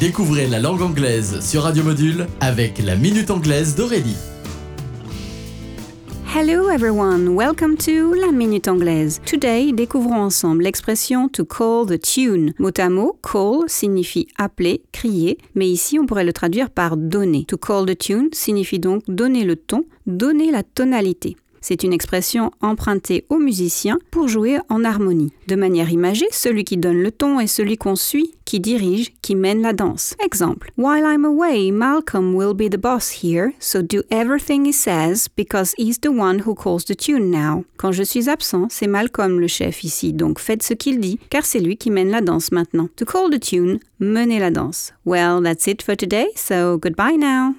Découvrez la langue anglaise sur Radio Module avec la Minute Anglaise d'Aurélie. Hello everyone, welcome to La Minute Anglaise. Today, découvrons ensemble l'expression to call the tune. Mot à mot, call signifie appeler, crier, mais ici on pourrait le traduire par donner. To call the tune signifie donc donner le ton, donner la tonalité. C'est une expression empruntée aux musiciens pour jouer en harmonie. De manière imagée, celui qui donne le ton est celui qu'on suit, qui dirige, qui mène la danse. Exemple. While I'm away, Malcolm will be the boss here, so do everything he says because he's the one who calls the tune now. Quand je suis absent, c'est Malcolm le chef ici, donc faites ce qu'il dit, car c'est lui qui mène la danse maintenant. To call the tune, mener la danse. Well, that's it for today, so goodbye now.